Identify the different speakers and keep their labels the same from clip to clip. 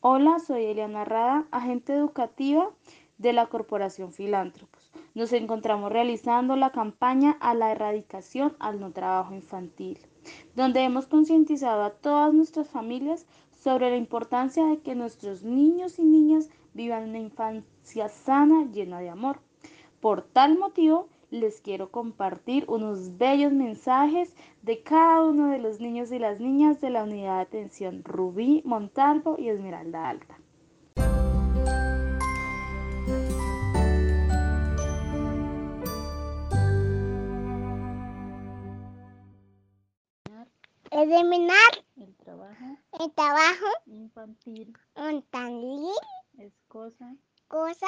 Speaker 1: Hola, soy Eliana Rada, agente educativa de la Corporación Filántropos. Nos encontramos realizando la campaña a la erradicación al no trabajo infantil, donde hemos concientizado a todas nuestras familias sobre la importancia de que nuestros niños y niñas vivan una infancia sana, llena de amor. Por tal motivo, les quiero compartir unos bellos mensajes de cada uno de los niños y las niñas de la unidad de atención Rubí, Montalvo y Esmeralda Alta.
Speaker 2: Eliminar
Speaker 1: El trabajo.
Speaker 2: El trabajo.
Speaker 1: Infantil.
Speaker 2: Infantil,
Speaker 1: es cosa
Speaker 2: cosa,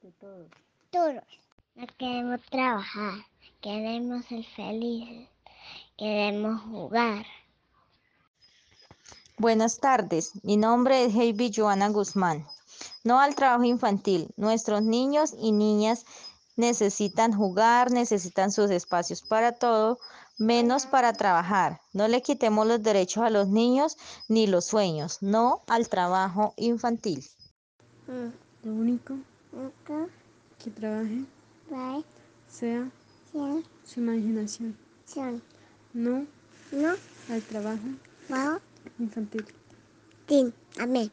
Speaker 1: de todos.
Speaker 2: todos. No queremos trabajar, queremos ser felices, queremos jugar.
Speaker 3: Buenas tardes, mi nombre es Heidi Joana Guzmán. No al trabajo infantil. Nuestros niños y niñas necesitan jugar, necesitan sus espacios para todo, menos para trabajar. No le quitemos los derechos a los niños ni los sueños. No al trabajo infantil.
Speaker 4: Lo único que trabaje
Speaker 2: hay
Speaker 4: sea
Speaker 2: cien,
Speaker 4: su imaginación.
Speaker 2: cien,
Speaker 4: No
Speaker 2: no,
Speaker 4: al trabajo
Speaker 2: no,
Speaker 4: infantil.
Speaker 2: tin. Amén.